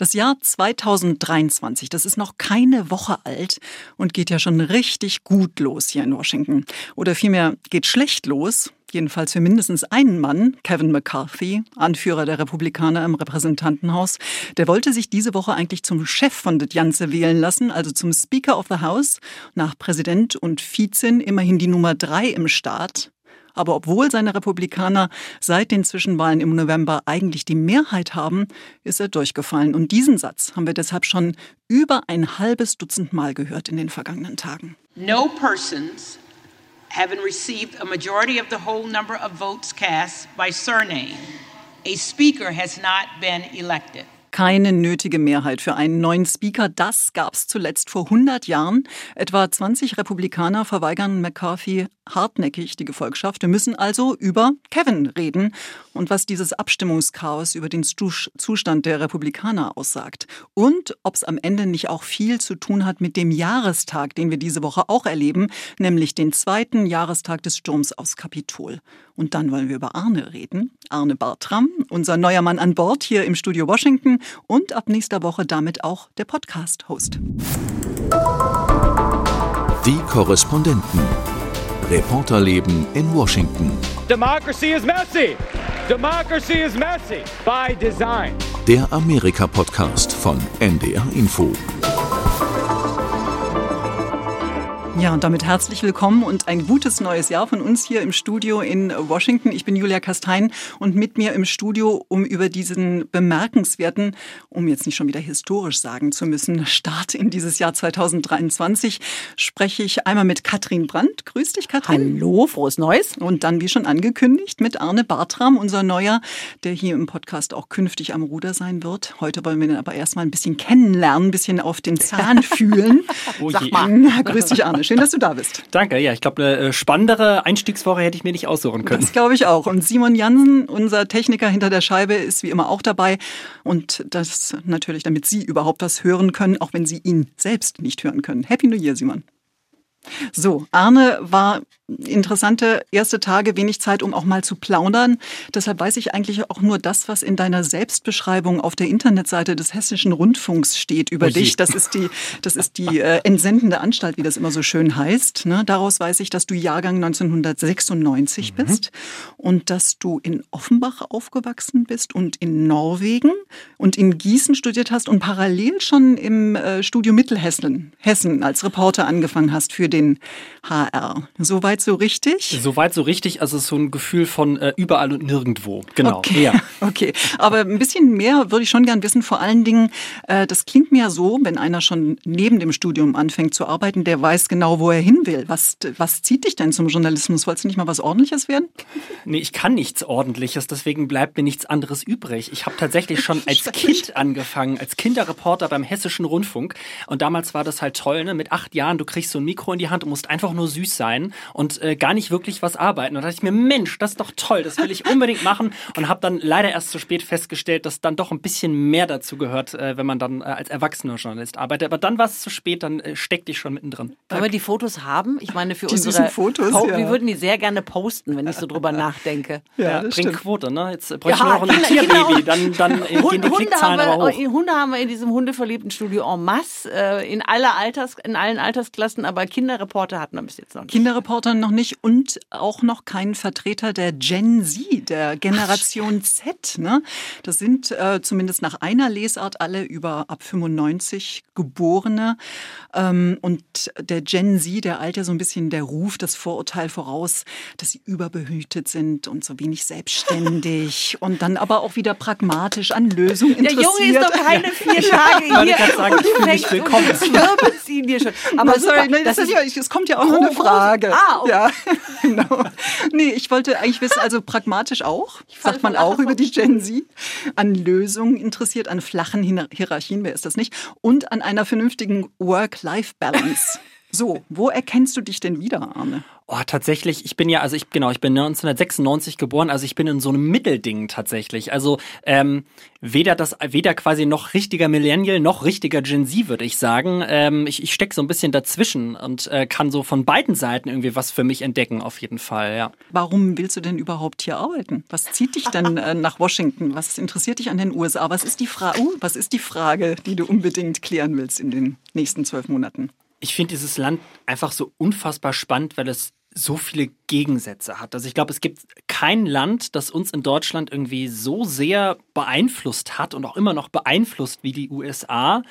Das Jahr 2023, das ist noch keine Woche alt und geht ja schon richtig gut los hier in Washington. Oder vielmehr geht schlecht los, jedenfalls für mindestens einen Mann, Kevin McCarthy, Anführer der Republikaner im Repräsentantenhaus. Der wollte sich diese Woche eigentlich zum Chef von das Ganze wählen lassen, also zum Speaker of the House, nach Präsident und Vizin immerhin die Nummer drei im Staat. Aber obwohl seine Republikaner seit den Zwischenwahlen im November eigentlich die Mehrheit haben, ist er durchgefallen. Und diesen Satz haben wir deshalb schon über ein halbes Dutzend Mal gehört in den vergangenen Tagen. No persons having received a majority of the whole number of votes cast by surname, a speaker has not been elected keine nötige Mehrheit für einen neuen Speaker. Das gab es zuletzt vor 100 Jahren. Etwa 20 Republikaner verweigern McCarthy hartnäckig die Gefolgschaft. Wir müssen also über Kevin reden und was dieses Abstimmungschaos über den Zustand der Republikaner aussagt. Und ob es am Ende nicht auch viel zu tun hat mit dem Jahrestag, den wir diese Woche auch erleben, nämlich den zweiten Jahrestag des Sturms aufs Kapitol. Und dann wollen wir über Arne reden. Arne Bartram, unser neuer Mann an Bord hier im Studio Washington und ab nächster Woche damit auch der Podcast-Host. Die Korrespondenten. Reporterleben in Washington. Democracy is messy. Democracy is messy by design. Der Amerika-Podcast von NDR Info. Ja, und damit herzlich willkommen und ein gutes neues Jahr von uns hier im Studio in Washington. Ich bin Julia Kastein und mit mir im Studio, um über diesen bemerkenswerten, um jetzt nicht schon wieder historisch sagen zu müssen, Start in dieses Jahr 2023 spreche ich einmal mit Katrin Brandt. Grüß dich, Katrin. Hallo, frohes Neues. Und dann, wie schon angekündigt, mit Arne Bartram, unser Neuer, der hier im Podcast auch künftig am Ruder sein wird. Heute wollen wir ihn aber erstmal ein bisschen kennenlernen, ein bisschen auf den Zahn fühlen. oh Sag mal. Grüß dich, Arne. Schön, dass du da bist. Danke, ja, ich glaube, eine äh, spannendere Einstiegswoche hätte ich mir nicht aussuchen können. Das glaube ich auch. Und Simon Jansen, unser Techniker hinter der Scheibe, ist wie immer auch dabei. Und das natürlich, damit Sie überhaupt was hören können, auch wenn Sie ihn selbst nicht hören können. Happy New Year, Simon. So, Arne war interessante erste Tage, wenig Zeit, um auch mal zu plaudern. Deshalb weiß ich eigentlich auch nur das, was in deiner Selbstbeschreibung auf der Internetseite des Hessischen Rundfunks steht über Oje. dich. Das ist die, das ist die äh, entsendende Anstalt, wie das immer so schön heißt. Ne? Daraus weiß ich, dass du Jahrgang 1996 mhm. bist und dass du in Offenbach aufgewachsen bist und in Norwegen und in Gießen studiert hast und parallel schon im äh, Studio Mittelhessen Hessen als Reporter angefangen hast für den HR. Soweit Soweit so richtig? Soweit so richtig, also so ein Gefühl von äh, überall und nirgendwo. Genau. Okay. Ja. okay. Aber ein bisschen mehr würde ich schon gern wissen. Vor allen Dingen, äh, das klingt mir so, wenn einer schon neben dem Studium anfängt zu arbeiten, der weiß genau, wo er hin will. Was, was zieht dich denn zum Journalismus? Wolltest du nicht mal was Ordentliches werden? Nee, ich kann nichts Ordentliches, deswegen bleibt mir nichts anderes übrig. Ich habe tatsächlich schon als Kind angefangen, als Kinderreporter beim Hessischen Rundfunk. Und damals war das halt toll, ne? Mit acht Jahren, du kriegst so ein Mikro in die Hand und musst einfach nur süß sein und und äh, gar nicht wirklich was arbeiten. Und da dachte ich mir, Mensch, das ist doch toll, das will ich unbedingt machen. Und habe dann leider erst zu spät festgestellt, dass dann doch ein bisschen mehr dazu gehört, äh, wenn man dann äh, als erwachsener Journalist arbeitet. Aber dann war es zu spät, dann äh, steckte ich schon mittendrin. Wollen wir die Fotos haben? Ich meine, für die unsere Fotos, po ja. wir würden die sehr gerne posten, wenn ich so drüber nachdenke. Ja, ja bringt stimmt. Quote, ne? Jetzt bräuchten ja, wir noch ein Tierbaby, dann, dann äh, gehen die Klickzahlen aber hoch. Hunde haben wir in diesem hundeverliebten Studio en masse, äh, in aller Alters, in allen Altersklassen, aber Kinderreporter hatten wir bis jetzt noch nicht. Kinderreporter noch nicht und auch noch kein Vertreter der Gen Z, der Generation Z. Ne? Das sind äh, zumindest nach einer Lesart alle über ab 95 Geborene. Ähm, und der Gen Z, der ja so ein bisschen der Ruf, das Vorurteil voraus, dass sie überbehütet sind und so wenig selbstständig und dann aber auch wieder pragmatisch an Lösungen interessiert. Der Junge ist doch keine vier Tage hier. Ich kann sagen, ich fühle mich willkommen. Sie dir schon. Aber super, nein, das, das ist, ja, es kommt ja auch noch eine Frage. Ah, okay. Ja. genau. Nee, ich wollte eigentlich wissen, also pragmatisch auch, sagt man auch über die Gen Z, an Lösungen interessiert, an flachen Hierarchien, wer ist das nicht, und an einer vernünftigen Work-Life-Balance. So, wo erkennst du dich denn wieder, Arne? Oh, tatsächlich, ich bin ja, also ich, genau, ich bin 1996 geboren, also ich bin in so einem Mittelding tatsächlich. Also ähm, weder das, weder quasi noch richtiger Millennial noch richtiger Gen Z, würde ich sagen. Ähm, ich ich stecke so ein bisschen dazwischen und äh, kann so von beiden Seiten irgendwie was für mich entdecken, auf jeden Fall, ja. Warum willst du denn überhaupt hier arbeiten? Was zieht dich denn äh, nach Washington? Was interessiert dich an den USA? Was ist die Frage, uh, was ist die Frage, die du unbedingt klären willst in den nächsten zwölf Monaten? Ich finde dieses Land einfach so unfassbar spannend, weil es so viele Gegensätze hat. Also ich glaube, es gibt kein Land, das uns in Deutschland irgendwie so sehr beeinflusst hat und auch immer noch beeinflusst wie die USA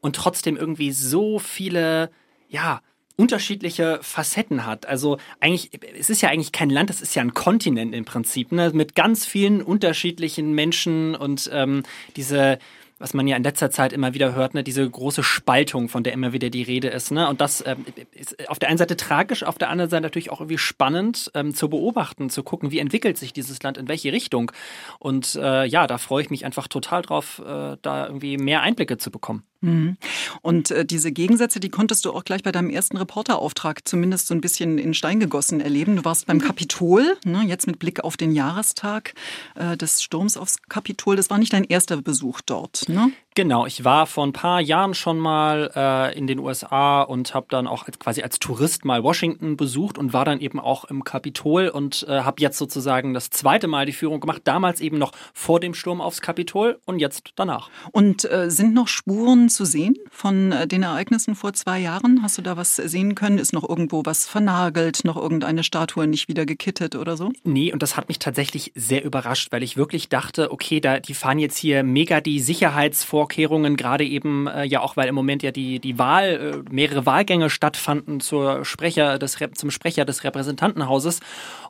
und trotzdem irgendwie so viele, ja, unterschiedliche Facetten hat. Also eigentlich, es ist ja eigentlich kein Land, es ist ja ein Kontinent im Prinzip, ne? mit ganz vielen unterschiedlichen Menschen und ähm, diese was man ja in letzter Zeit immer wieder hört, ne, diese große Spaltung, von der immer wieder die Rede ist. Ne? Und das ähm, ist auf der einen Seite tragisch, auf der anderen Seite natürlich auch irgendwie spannend ähm, zu beobachten, zu gucken, wie entwickelt sich dieses Land, in welche Richtung. Und äh, ja, da freue ich mich einfach total drauf, äh, da irgendwie mehr Einblicke zu bekommen. Mhm. Und äh, diese Gegensätze, die konntest du auch gleich bei deinem ersten Reporterauftrag zumindest so ein bisschen in Stein gegossen erleben. Du warst beim Kapitol, ne, jetzt mit Blick auf den Jahrestag äh, des Sturms aufs Kapitol. Das war nicht dein erster Besuch dort, ne? Genau, ich war vor ein paar Jahren schon mal äh, in den USA und habe dann auch als, quasi als Tourist mal Washington besucht und war dann eben auch im Kapitol und äh, habe jetzt sozusagen das zweite Mal die Führung gemacht. Damals eben noch vor dem Sturm aufs Kapitol und jetzt danach. Und äh, sind noch Spuren zu sehen von äh, den Ereignissen vor zwei Jahren? Hast du da was sehen können? Ist noch irgendwo was vernagelt, noch irgendeine Statue nicht wieder gekittet oder so? Nee, und das hat mich tatsächlich sehr überrascht, weil ich wirklich dachte, okay, da die fahren jetzt hier mega die Sicherheitsvorkehrungen Vorkehrungen, gerade eben äh, ja auch, weil im Moment ja die, die Wahl, äh, mehrere Wahlgänge stattfanden zur Sprecher des, zum Sprecher des Repräsentantenhauses.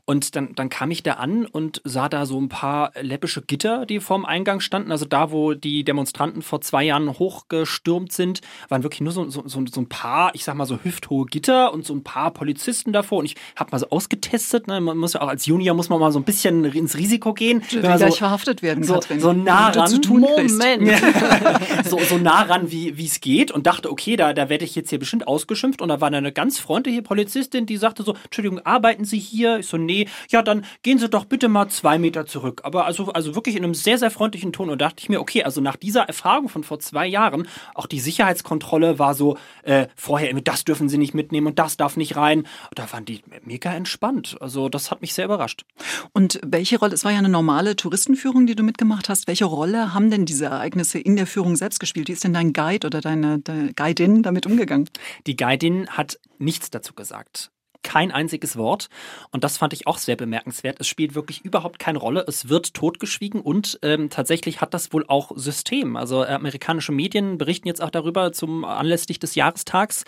Und dann, dann kam ich da an und sah da so ein paar läppische Gitter, die vorm Eingang standen. Also da, wo die Demonstranten vor zwei Jahren hochgestürmt sind, waren wirklich nur so, so, so, so ein paar, ich sag mal so hüfthohe Gitter und so ein paar Polizisten davor. Und ich habe mal so ausgetestet. Ne? Man muss ja auch als Junior muss man mal so ein bisschen ins Risiko gehen. Man gleich verhaftet werden so, Katrin. so nah ran. Moment. so, so nah ran, wie es geht und dachte, okay, da, da werde ich jetzt hier bestimmt ausgeschimpft. Und da war eine ganz freundliche Polizistin, die sagte so, Entschuldigung, arbeiten Sie hier? Ich so, nee, ja, dann gehen Sie doch bitte mal zwei Meter zurück. Aber also, also wirklich in einem sehr, sehr freundlichen Ton. Und dachte ich mir, okay, also nach dieser Erfahrung von vor zwei Jahren, auch die Sicherheitskontrolle war so, äh, vorher, das dürfen Sie nicht mitnehmen und das darf nicht rein. Da waren die mega entspannt. Also das hat mich sehr überrascht. Und welche Rolle, es war ja eine normale Touristenführung, die du mitgemacht hast, welche Rolle haben denn diese Ereignisse in der Führung selbst gespielt? Wie ist denn dein Guide oder deine, deine Guidin damit umgegangen? Die Guidin hat nichts dazu gesagt kein einziges Wort. Und das fand ich auch sehr bemerkenswert. Es spielt wirklich überhaupt keine Rolle. Es wird totgeschwiegen und ähm, tatsächlich hat das wohl auch System. Also äh, amerikanische Medien berichten jetzt auch darüber zum anlässlich des Jahrestags,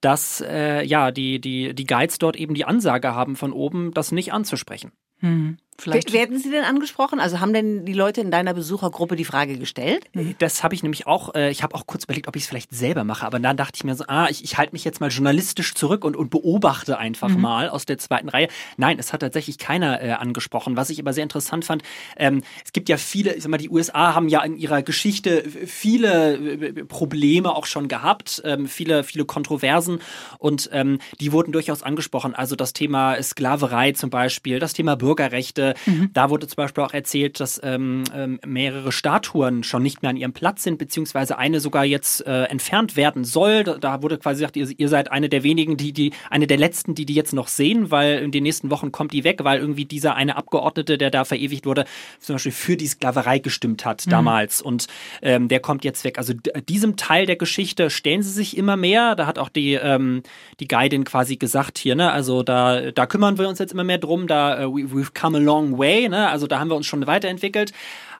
dass äh, ja die, die, die Guides dort eben die Ansage haben von oben, das nicht anzusprechen. Hm. Vielleicht Werden Sie denn angesprochen? Also haben denn die Leute in deiner Besuchergruppe die Frage gestellt? Das habe ich nämlich auch, äh, ich habe auch kurz überlegt, ob ich es vielleicht selber mache, aber dann dachte ich mir so, ah, ich, ich halte mich jetzt mal journalistisch zurück und, und beobachte einfach mhm. mal aus der zweiten Reihe. Nein, es hat tatsächlich keiner äh, angesprochen. Was ich aber sehr interessant fand, ähm, es gibt ja viele, ich sag mal, die USA haben ja in ihrer Geschichte viele äh, Probleme auch schon gehabt, ähm, viele, viele Kontroversen und ähm, die wurden durchaus angesprochen. Also das Thema Sklaverei zum Beispiel, das Thema Bürgerrechte, Mhm. Da wurde zum Beispiel auch erzählt, dass ähm, ähm, mehrere Statuen schon nicht mehr an ihrem Platz sind, beziehungsweise eine sogar jetzt äh, entfernt werden soll. Da, da wurde quasi gesagt, ihr, ihr, seid eine der wenigen, die, die, eine der letzten, die die jetzt noch sehen, weil in den nächsten Wochen kommt die weg, weil irgendwie dieser eine Abgeordnete, der da verewigt wurde, zum Beispiel für die Sklaverei gestimmt hat mhm. damals. Und ähm, der kommt jetzt weg. Also diesem Teil der Geschichte stellen sie sich immer mehr. Da hat auch die, ähm, die Guidin quasi gesagt hier, ne, also da, da kümmern wir uns jetzt immer mehr drum, da uh, we've come along long way, ne? Also da haben wir uns schon weiterentwickelt.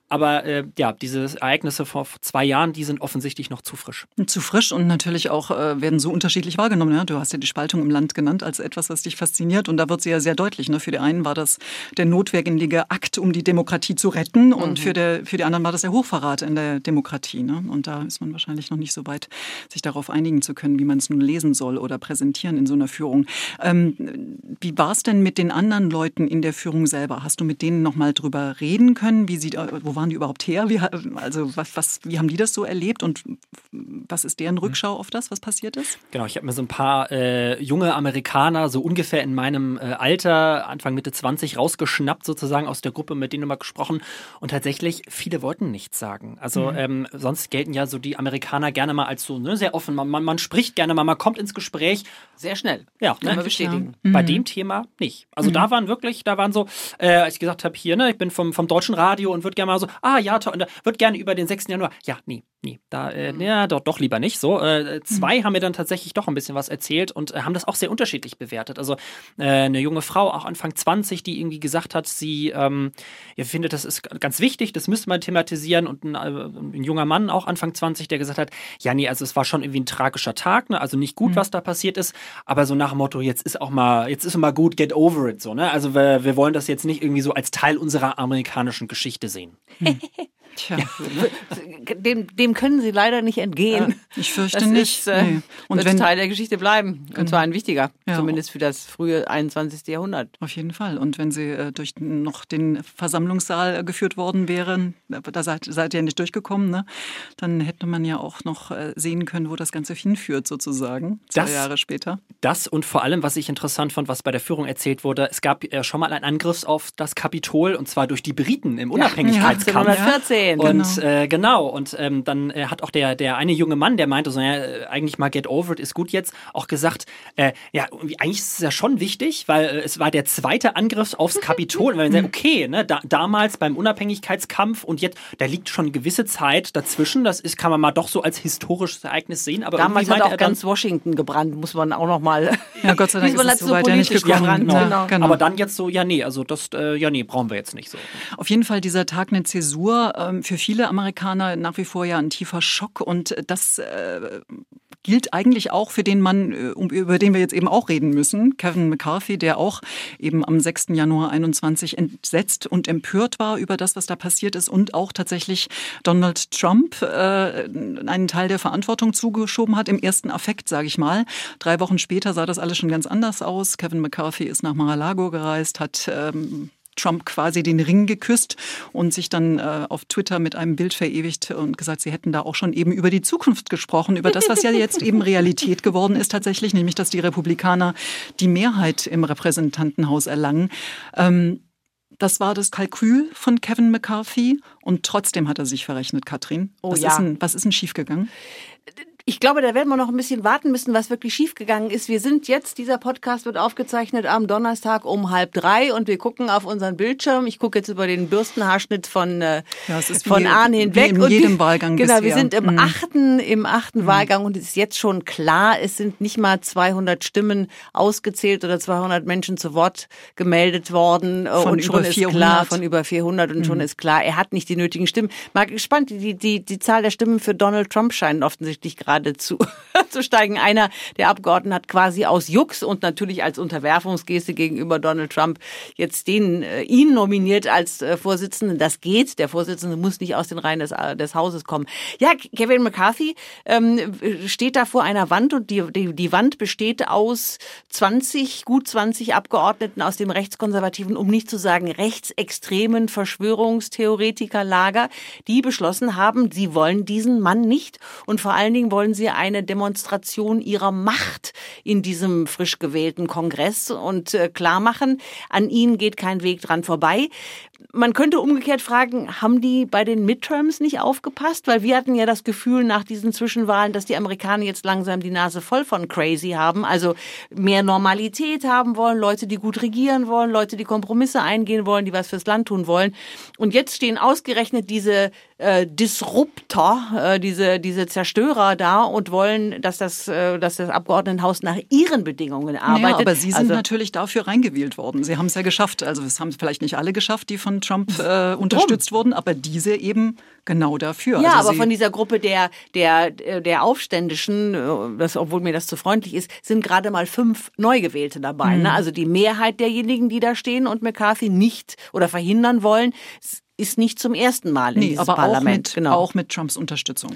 Aber äh, ja, diese Ereignisse vor zwei Jahren, die sind offensichtlich noch zu frisch. Zu frisch und natürlich auch äh, werden so unterschiedlich wahrgenommen. Ja? Du hast ja die Spaltung im Land genannt als etwas, was dich fasziniert. Und da wird sie ja sehr deutlich. Ne? Für die einen war das der notwendige Akt, um die Demokratie zu retten. Und mhm. für, der, für die anderen war das der Hochverrat in der Demokratie. Ne? Und da ist man wahrscheinlich noch nicht so weit, sich darauf einigen zu können, wie man es nun lesen soll oder präsentieren in so einer Führung. Ähm, wie war es denn mit den anderen Leuten in der Führung selber? Hast du mit denen noch mal drüber reden können? Wie sie, wo waren die überhaupt her? Wie, also was, was, wie haben die das so erlebt und was ist deren Rückschau auf das, was passiert ist? Genau, ich habe mir so ein paar äh, junge Amerikaner, so ungefähr in meinem äh, Alter, Anfang Mitte 20, rausgeschnappt sozusagen aus der Gruppe, mit denen wir gesprochen. Und tatsächlich, viele wollten nichts sagen. Also mhm. ähm, sonst gelten ja so die Amerikaner gerne mal als so ne, sehr offen. Man, man, man spricht gerne mal, man kommt ins Gespräch. Sehr schnell. Ja, Kann ne? bestätigen. Ja. Bei mhm. dem Thema nicht. Also mhm. da waren wirklich, da waren so, äh, als ich gesagt habe, hier, ne, ich bin vom, vom deutschen Radio und würde gerne mal so, ah ja, toll, würde gerne über den 6. Januar. Ja, nee, nee, da, äh, mhm. ja, doch, doch lieber nicht. So, äh, zwei mhm. haben mir dann tatsächlich doch ein bisschen was erzählt und äh, haben das auch sehr unterschiedlich bewertet. Also äh, eine junge Frau, auch Anfang 20, die irgendwie gesagt hat, sie ähm, ja, findet, das ist ganz wichtig, das müsste man thematisieren und ein, äh, ein, junger Mann, auch Anfang 20, der gesagt hat, ja, nee, also es war schon irgendwie ein tragischer Tag, ne? also nicht gut, mhm. was da passiert ist, aber so nach dem Motto, jetzt ist auch mal, jetzt ist mal gut, get over it, so, ne? Also wir, wir wollen das jetzt nicht irgendwie so als Teil unserer amerikanischen Geschichte sehen. Hm. Tja, dem, dem können Sie leider nicht entgehen. Ja, ich fürchte das nicht. Ist, äh, nee. Und wird wenn, Teil der Geschichte bleiben. Und genau. zwar ein wichtiger, ja. zumindest für das frühe 21. Jahrhundert. Auf jeden Fall. Und wenn Sie äh, durch noch den Versammlungssaal äh, geführt worden wären, da seid, seid ihr nicht durchgekommen, ne? dann hätte man ja auch noch äh, sehen können, wo das Ganze hinführt, sozusagen, zwei das, Jahre später. Das und vor allem, was ich interessant fand, was bei der Führung erzählt wurde, es gab äh, schon mal einen Angriff auf das Kapitol und zwar durch die Briten im Unabhängigkeitskampf. Ja, 1814 sehen. Und genau, äh, genau. und ähm, dann äh, hat auch der, der eine junge Mann, der meinte so, ja, äh, eigentlich mal Get Over It ist gut jetzt, auch gesagt, äh, ja, eigentlich ist es ja schon wichtig, weil äh, es war der zweite Angriff aufs Kapitol. Und wir sagen, okay, ne, da, damals beim Unabhängigkeitskampf und jetzt, da liegt schon eine gewisse Zeit dazwischen. Das ist, kann man mal doch so als historisches Ereignis sehen. Aber damals hat auch ganz Washington gebrannt, muss man auch noch mal. Ja, Gott sei Dank ist es so weit ja nicht gekommen. Ja, genau. Genau. genau. Aber dann jetzt so, ja, nee, also das, äh, ja, nee, brauchen wir jetzt nicht so. Auf jeden Fall dieser Tag eine Zäsur. Ähm, für viele Amerikaner nach wie vor ja ein tiefer Schock und das äh, gilt eigentlich auch für den Mann, äh, über den wir jetzt eben auch reden müssen, Kevin McCarthy, der auch eben am 6. Januar 21 entsetzt und empört war über das, was da passiert ist und auch tatsächlich Donald Trump äh, einen Teil der Verantwortung zugeschoben hat, im ersten Affekt, sage ich mal. Drei Wochen später sah das alles schon ganz anders aus. Kevin McCarthy ist nach Mar-a-Lago gereist, hat ähm, Trump quasi den Ring geküsst und sich dann äh, auf Twitter mit einem Bild verewigt und gesagt, sie hätten da auch schon eben über die Zukunft gesprochen, über das, was ja jetzt eben Realität geworden ist tatsächlich, nämlich dass die Republikaner die Mehrheit im Repräsentantenhaus erlangen. Ähm, das war das Kalkül von Kevin McCarthy und trotzdem hat er sich verrechnet, Katrin. Oh, was, ja. ist denn, was ist denn schiefgegangen? Ich glaube, da werden wir noch ein bisschen warten müssen, was wirklich schiefgegangen ist. Wir sind jetzt, dieser Podcast wird aufgezeichnet am Donnerstag um halb drei und wir gucken auf unseren Bildschirm. Ich gucke jetzt über den Bürstenhaarschnitt von, äh, ja, von wie, Ahn hinweg. Wie in jedem Wahlgang Genau, bisher. wir sind im mhm. achten, im achten mhm. Wahlgang und es ist jetzt schon klar, es sind nicht mal 200 Stimmen ausgezählt oder 200 Menschen zu Wort gemeldet worden von und schon ist 400. klar, von über 400 und mhm. schon ist klar, er hat nicht die nötigen Stimmen. Mal gespannt, die, die, die Zahl der Stimmen für Donald Trump scheint offensichtlich gerade geradezu zu steigen. Einer der Abgeordneten hat quasi aus Jux und natürlich als Unterwerfungsgeste gegenüber Donald Trump jetzt den äh, ihn nominiert als äh, Vorsitzenden. Das geht. Der Vorsitzende muss nicht aus den Reihen des, äh, des Hauses kommen. Ja, Kevin McCarthy ähm, steht da vor einer Wand und die, die, die Wand besteht aus 20, gut 20 Abgeordneten aus dem rechtskonservativen, um nicht zu sagen rechtsextremen Verschwörungstheoretikerlager, die beschlossen haben, sie wollen diesen Mann nicht und vor allen Dingen wollen sie eine Demonstration ihrer Macht in diesem frisch gewählten Kongress und äh, klar machen, an ihnen geht kein Weg dran vorbei. Man könnte umgekehrt fragen, haben die bei den Midterms nicht aufgepasst? Weil wir hatten ja das Gefühl nach diesen Zwischenwahlen, dass die Amerikaner jetzt langsam die Nase voll von crazy haben, also mehr Normalität haben wollen, Leute, die gut regieren wollen, Leute, die Kompromisse eingehen wollen, die was fürs Land tun wollen. Und jetzt stehen ausgerechnet diese äh, Disruptor, äh, diese, diese Zerstörer da und wollen, dass das, äh, dass das Abgeordnetenhaus nach ihren Bedingungen arbeitet. Ja, aber Sie sind also, natürlich dafür reingewählt worden. Sie haben es ja geschafft. Also es haben vielleicht nicht alle geschafft, die von Trump äh, unterstützt Drum. wurden, aber diese eben genau dafür. Ja, also aber von dieser Gruppe der, der, der Aufständischen, äh, das, obwohl mir das zu freundlich ist, sind gerade mal fünf Neugewählte dabei. Mhm. Ne? Also die Mehrheit derjenigen, die da stehen und McCarthy nicht oder verhindern wollen, ist nicht zum ersten Mal in nee, dieses aber Parlament. Auch mit, genau. auch mit Trumps Unterstützung.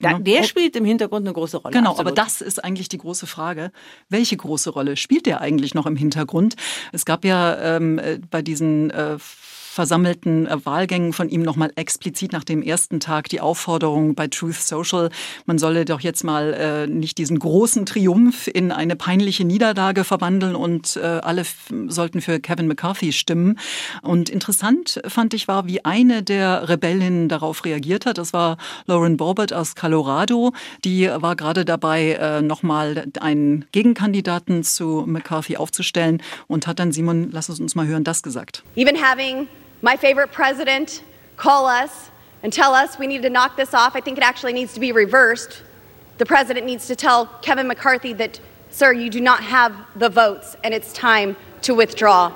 Da, der spielt im Hintergrund eine große Rolle. Genau, absolut. aber das ist eigentlich die große Frage. Welche große Rolle spielt der eigentlich noch im Hintergrund? Es gab ja ähm, bei diesen äh, versammelten äh, Wahlgängen von ihm nochmal explizit nach dem ersten Tag die Aufforderung bei Truth Social, man solle doch jetzt mal äh, nicht diesen großen Triumph in eine peinliche Niederlage verwandeln und äh, alle sollten für Kevin McCarthy stimmen. Und interessant fand ich war, wie eine der Rebellinnen darauf reagiert hat. Das war Lauren Borbert aus Colorado. Die war gerade dabei, äh, nochmal einen Gegenkandidaten zu McCarthy aufzustellen und hat dann Simon, lass es uns mal hören, das gesagt. Even having my favorite president call us and tell us we need to knock this off, I think it actually needs to be reversed. The president needs to tell Kevin McCarthy that, sir, you do not have the votes and it's time to withdraw.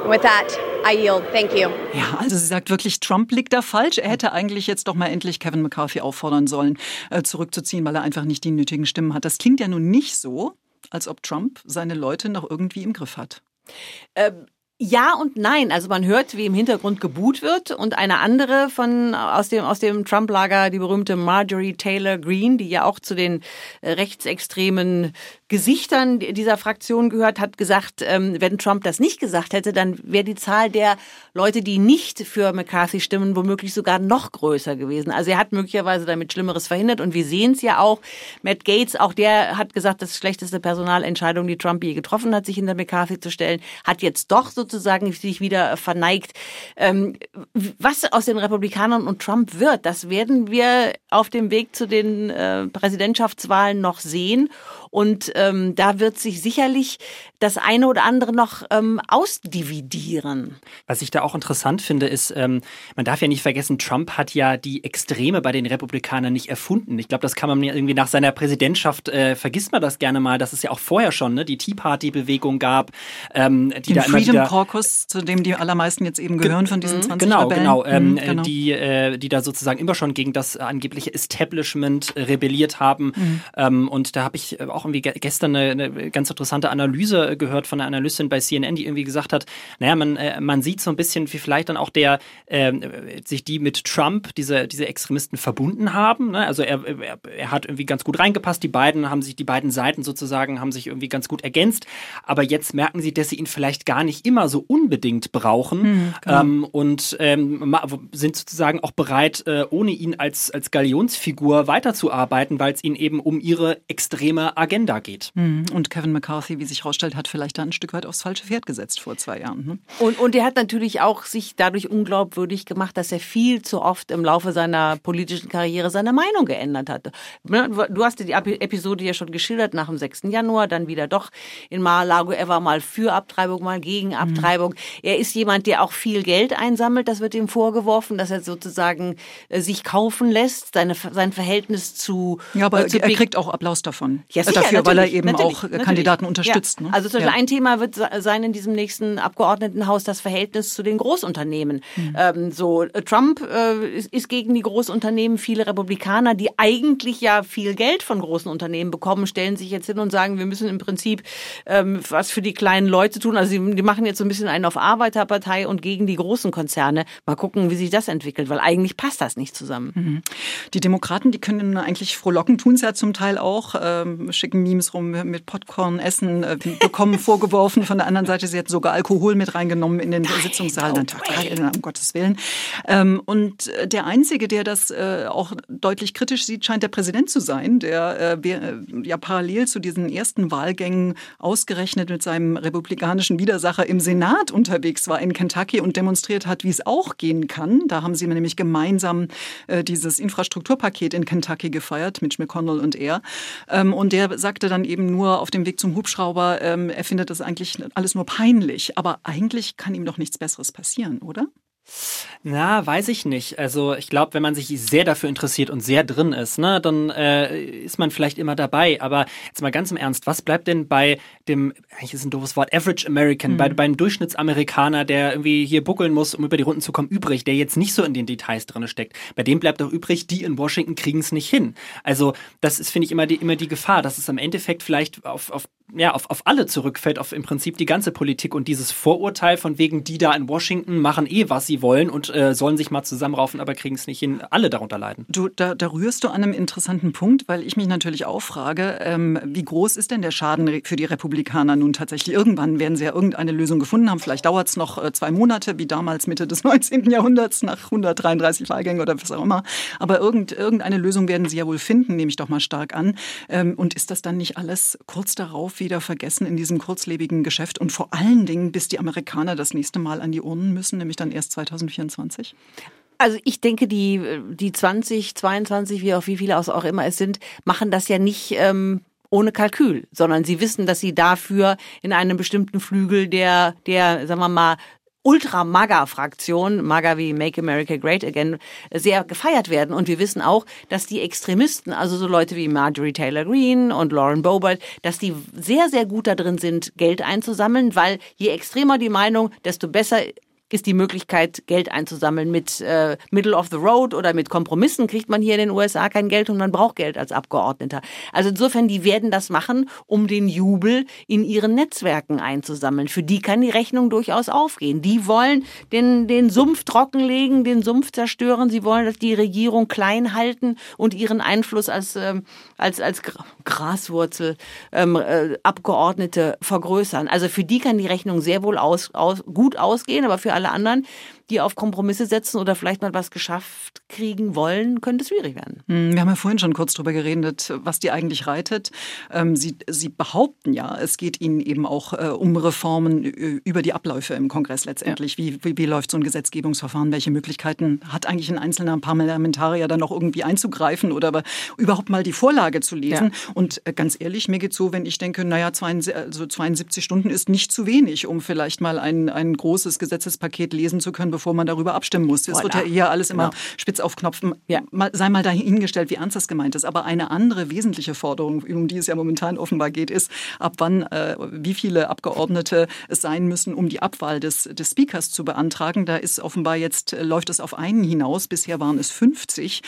And with that, I yield. Thank you. Ja, also sie sagt wirklich, Trump liegt da falsch. Er hätte eigentlich jetzt doch mal endlich Kevin McCarthy auffordern sollen, äh, zurückzuziehen, weil er einfach nicht die nötigen Stimmen hat. Das klingt ja nun nicht so, als ob Trump seine Leute noch irgendwie im Griff hat. Ähm, ja und nein. Also man hört, wie im Hintergrund geboot wird und eine andere von aus dem aus dem Trump-Lager, die berühmte Marjorie Taylor Greene, die ja auch zu den äh, rechtsextremen Gesichtern dieser Fraktion gehört, hat gesagt, ähm, wenn Trump das nicht gesagt hätte, dann wäre die Zahl der Leute, die nicht für McCarthy stimmen, womöglich sogar noch größer gewesen. Also er hat möglicherweise damit Schlimmeres verhindert und wir sehen es ja auch. Matt Gates, auch der hat gesagt, das schlechteste Personalentscheidung, die Trump je getroffen hat, sich hinter McCarthy zu stellen, hat jetzt doch sozusagen sich wieder verneigt. Ähm, was aus den Republikanern und Trump wird, das werden wir auf dem Weg zu den äh, Präsidentschaftswahlen noch sehen. Und ähm, da wird sich sicherlich das eine oder andere noch ähm, ausdividieren. Was ich da auch interessant finde, ist, ähm, man darf ja nicht vergessen, Trump hat ja die Extreme bei den Republikanern nicht erfunden. Ich glaube, das kann man irgendwie nach seiner Präsidentschaft, äh, vergisst man das gerne mal, dass es ja auch vorher schon ne, die Tea Party-Bewegung gab. Ähm, die Den da Freedom immer Caucus, zu dem die allermeisten jetzt eben gehören von diesen 20 Genau, Rebellen. genau, ähm, mhm, genau. Die, äh, die da sozusagen immer schon gegen das angebliche Establishment rebelliert haben. Mhm. Ähm, und da habe ich auch auch irgendwie gestern eine, eine ganz interessante Analyse gehört von einer Analystin bei CNN, die irgendwie gesagt hat, naja, man, äh, man sieht so ein bisschen, wie vielleicht dann auch der, äh, sich die mit Trump, diese, diese Extremisten verbunden haben. Ne? Also er, er, er hat irgendwie ganz gut reingepasst, die beiden haben sich, die beiden Seiten sozusagen haben sich irgendwie ganz gut ergänzt. Aber jetzt merken sie, dass sie ihn vielleicht gar nicht immer so unbedingt brauchen mhm, genau. ähm, und ähm, sind sozusagen auch bereit, äh, ohne ihn als, als Galionsfigur weiterzuarbeiten, weil es ihnen eben um ihre extreme Agenda geht. Hm, und Kevin McCarthy, wie sich herausstellt, hat vielleicht da ein Stück weit aufs falsche Pferd gesetzt vor zwei Jahren. Ne? Und, und er hat natürlich auch sich dadurch unglaubwürdig gemacht, dass er viel zu oft im Laufe seiner politischen Karriere seine Meinung geändert hatte. Ne, du hast die Episode ja schon geschildert nach dem 6. Januar, dann wieder doch in Mar-a-Lago. Er war mal für Abtreibung, mal gegen hm. Abtreibung. Mhm. Er ist jemand, der auch viel Geld einsammelt. Das wird ihm vorgeworfen, dass er sozusagen äh, sich kaufen lässt, seine, sein Verhältnis zu. Ja, aber äh, zu er kriegt auch Applaus davon. Ja, sicher, dafür, weil er eben auch natürlich. Kandidaten unterstützt. Ja. Ne? Also zum Beispiel ja. ein Thema wird sein in diesem nächsten Abgeordnetenhaus das Verhältnis zu den Großunternehmen. Mhm. Ähm, so Trump äh, ist, ist, gegen die Großunternehmen. Viele Republikaner, die eigentlich ja viel Geld von großen Unternehmen bekommen, stellen sich jetzt hin und sagen, wir müssen im Prinzip ähm, was für die kleinen Leute tun. Also die, die machen jetzt so ein bisschen einen auf Arbeiterpartei und gegen die großen Konzerne. Mal gucken, wie sich das entwickelt, weil eigentlich passt das nicht zusammen. Mhm. Die Demokraten, die können eigentlich frohlocken, tun es ja zum Teil auch, ähm, schicken Memes rum mit Popcorn, Essen, äh, bekommen vorgeworfen. Von der anderen Seite, sie hat sogar Alkohol mit reingenommen in den Nein, Sitzungssaal. No Nein, um Gottes Willen. Ähm, und äh, der Einzige, der das äh, auch deutlich kritisch sieht, scheint der Präsident zu sein, der ja parallel zu diesen ersten Wahlgängen ausgerechnet mit seinem republikanischen Widersacher im Senat unterwegs war in Kentucky und demonstriert hat, wie es auch gehen kann. Da haben sie nämlich gemeinsam dieses Infrastrukturpaket in Kentucky gefeiert, Mitch McConnell und er. Ähm, und der sagt, sagte dann eben nur auf dem Weg zum Hubschrauber, ähm, er findet das eigentlich alles nur peinlich. Aber eigentlich kann ihm doch nichts Besseres passieren, oder? Na, weiß ich nicht. Also ich glaube, wenn man sich sehr dafür interessiert und sehr drin ist, ne, dann äh, ist man vielleicht immer dabei. Aber jetzt mal ganz im Ernst, was bleibt denn bei dem, eigentlich ist ein doofes Wort, Average American, mhm. bei, beim Durchschnittsamerikaner, der irgendwie hier buckeln muss, um über die Runden zu kommen, übrig, der jetzt nicht so in den Details drin steckt. Bei dem bleibt doch übrig, die in Washington kriegen es nicht hin. Also das ist, finde ich, immer die, immer die Gefahr, dass es am Endeffekt vielleicht auf, auf ja, auf, auf alle zurückfällt, auf im Prinzip die ganze Politik und dieses Vorurteil von wegen, die da in Washington machen eh, was sie wollen und äh, sollen sich mal zusammenraufen, aber kriegen es nicht hin, alle darunter leiden. Du, da, da rührst du an einem interessanten Punkt, weil ich mich natürlich auch frage, ähm, wie groß ist denn der Schaden für die Republikaner nun tatsächlich? Irgendwann werden sie ja irgendeine Lösung gefunden haben. Vielleicht dauert es noch äh, zwei Monate, wie damals Mitte des 19. Jahrhunderts nach 133 Wahlgängen oder was auch immer. Aber irgend, irgendeine Lösung werden sie ja wohl finden, nehme ich doch mal stark an. Ähm, und ist das dann nicht alles kurz darauf wieder vergessen in diesem kurzlebigen Geschäft und vor allen Dingen, bis die Amerikaner das nächste Mal an die Urnen müssen, nämlich dann erst 2024? Also ich denke, die, die 20, 22, wie auch wie viele auch immer es sind, machen das ja nicht ähm, ohne Kalkül, sondern sie wissen, dass sie dafür in einem bestimmten Flügel der, der, sagen wir mal, Ultra-MAGA-Fraktion, MAGA wie Make America Great Again, sehr gefeiert werden. Und wir wissen auch, dass die Extremisten, also so Leute wie Marjorie Taylor Greene und Lauren Boebert, dass die sehr, sehr gut da drin sind, Geld einzusammeln, weil je extremer die Meinung, desto besser ist die Möglichkeit, Geld einzusammeln. Mit äh, Middle of the Road oder mit Kompromissen kriegt man hier in den USA kein Geld und man braucht Geld als Abgeordneter. Also insofern, die werden das machen, um den Jubel in ihren Netzwerken einzusammeln. Für die kann die Rechnung durchaus aufgehen. Die wollen den, den Sumpf trockenlegen, den Sumpf zerstören. Sie wollen, dass die Regierung klein halten und ihren Einfluss als, ähm, als, als Graswurzel ähm, äh, Abgeordnete vergrößern. Also für die kann die Rechnung sehr wohl aus, aus, gut ausgehen, aber für alle anderen die auf Kompromisse setzen oder vielleicht mal was geschafft kriegen wollen, könnte es schwierig werden. Hm, wir haben ja vorhin schon kurz darüber geredet, was die eigentlich reitet. Ähm, sie, Sie behaupten ja, es geht Ihnen eben auch äh, um Reformen über die Abläufe im Kongress letztendlich. Ja. Wie, wie, wie läuft so ein Gesetzgebungsverfahren? Welche Möglichkeiten hat eigentlich ein einzelner Parlamentarier dann noch irgendwie einzugreifen oder überhaupt mal die Vorlage zu lesen? Ja. Und äh, ganz ehrlich, mir geht es so, wenn ich denke, naja, 72, also 72 Stunden ist nicht zu wenig, um vielleicht mal ein, ein großes Gesetzespaket lesen zu können, bevor man darüber abstimmen muss. Es wird ja hier alles immer genau. spitz auf Knopfen. Ja. Mal, sei mal dahingestellt, wie ernst das gemeint ist. Aber eine andere wesentliche Forderung, um die es ja momentan offenbar geht, ist, ab wann, äh, wie viele Abgeordnete es sein müssen, um die Abwahl des, des Speakers zu beantragen. Da ist offenbar jetzt, äh, läuft es auf einen hinaus. Bisher waren es 50.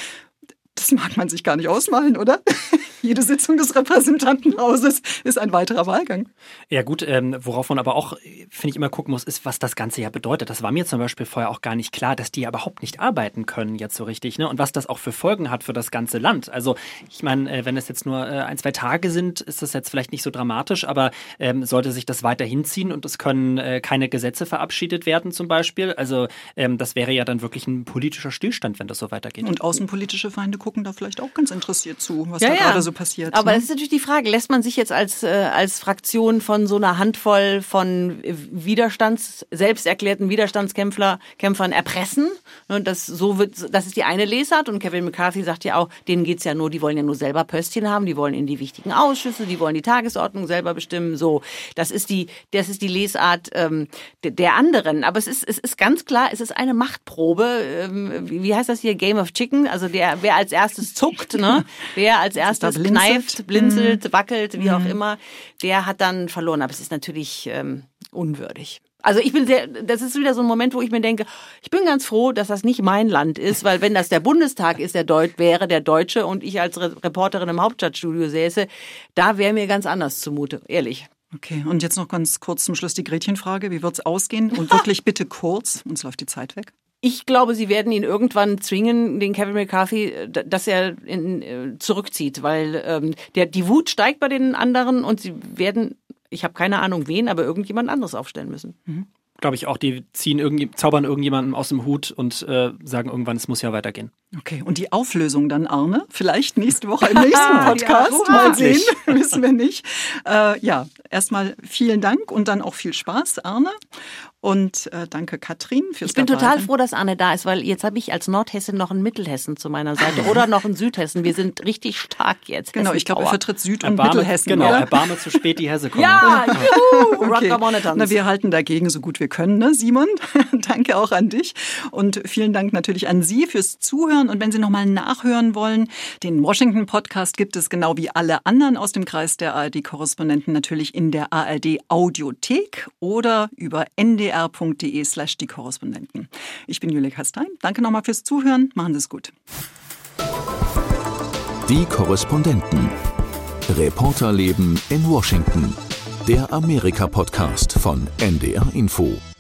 Das mag man sich gar nicht ausmalen, oder? Jede Sitzung des Repräsentantenhauses ist ein weiterer Wahlgang. Ja gut, ähm, worauf man aber auch, finde ich, immer gucken muss, ist, was das Ganze ja bedeutet. Das war mir zum Beispiel vorher auch gar nicht klar, dass die ja überhaupt nicht arbeiten können jetzt so richtig. Ne? Und was das auch für Folgen hat für das ganze Land. Also ich meine, äh, wenn es jetzt nur äh, ein, zwei Tage sind, ist das jetzt vielleicht nicht so dramatisch, aber ähm, sollte sich das weiter hinziehen und es können äh, keine Gesetze verabschiedet werden zum Beispiel. Also ähm, das wäre ja dann wirklich ein politischer Stillstand, wenn das so weitergeht. Und außenpolitische Feinde gucken da vielleicht auch ganz interessiert zu, was ja, da ja. gerade so passiert. Aber ne? das ist natürlich die Frage, lässt man sich jetzt als, äh, als Fraktion von so einer Handvoll von Widerstands, selbst erklärten Widerstandskämpfern Kämpfern erpressen? Und das, so wird, das ist die eine Lesart und Kevin McCarthy sagt ja auch, denen geht's ja nur, die wollen ja nur selber Pöstchen haben, die wollen in die wichtigen Ausschüsse, die wollen die Tagesordnung selber bestimmen. So, das ist die, das ist die Lesart ähm, der anderen. Aber es ist, es ist ganz klar, es ist eine Machtprobe. Ähm, wie heißt das hier? Game of Chicken. Also der, wer als erstes zuckt, ne? Wer als erstes kneift, blinzelt, mhm. wackelt, wie auch mhm. immer, der hat dann verloren. Aber es ist natürlich ähm, unwürdig. Also ich bin sehr, das ist wieder so ein Moment, wo ich mir denke, ich bin ganz froh, dass das nicht mein Land ist, weil wenn das der Bundestag ist, der Deut wäre, der Deutsche und ich als Reporterin im Hauptstadtstudio säße, da wäre mir ganz anders zumute, ehrlich. Okay, und jetzt noch ganz kurz zum Schluss die Gretchenfrage. Wie wird es ausgehen? Und wirklich bitte kurz, uns läuft die Zeit weg. Ich glaube, sie werden ihn irgendwann zwingen, den Kevin McCarthy, dass er in, äh, zurückzieht, weil ähm, der, die Wut steigt bei den anderen und sie werden, ich habe keine Ahnung wen, aber irgendjemand anderes aufstellen müssen. Mhm glaube ich, auch, die ziehen irgendwie, zaubern irgendjemanden aus dem Hut und äh, sagen irgendwann, es muss ja weitergehen. Okay, und die Auflösung dann, Arne? Vielleicht nächste Woche im nächsten Podcast. ja, Mal sehen, wissen wir nicht. Äh, ja, erstmal vielen Dank und dann auch viel Spaß, Arne. Und äh, danke, Katrin, fürs Ich bin dabei. total froh, dass Arne da ist, weil jetzt habe ich als Nordhessin noch einen Mittelhessen zu meiner Seite oder noch einen Südhessen. Wir sind richtig stark jetzt. Genau, ich glaube, er vertritt Süd- und Erbarme, Mittelhessen. Genau, oder? erbarme zu spät die Hesse kommen. Ja, juhu, okay. Na, wir halten dagegen so gut wir können, ne, Simon? danke auch an dich. Und vielen Dank natürlich an Sie fürs Zuhören. Und wenn Sie nochmal nachhören wollen, den Washington-Podcast gibt es genau wie alle anderen aus dem Kreis der ARD-Korrespondenten natürlich in der ARD-Audiothek oder über NDR ndr.de slash die Korrespondenten. Ich bin Julia Kastein. Danke nochmal fürs Zuhören. Machen Sie es gut. Die Korrespondenten. Reporterleben in Washington. Der Amerika-Podcast von NDR Info.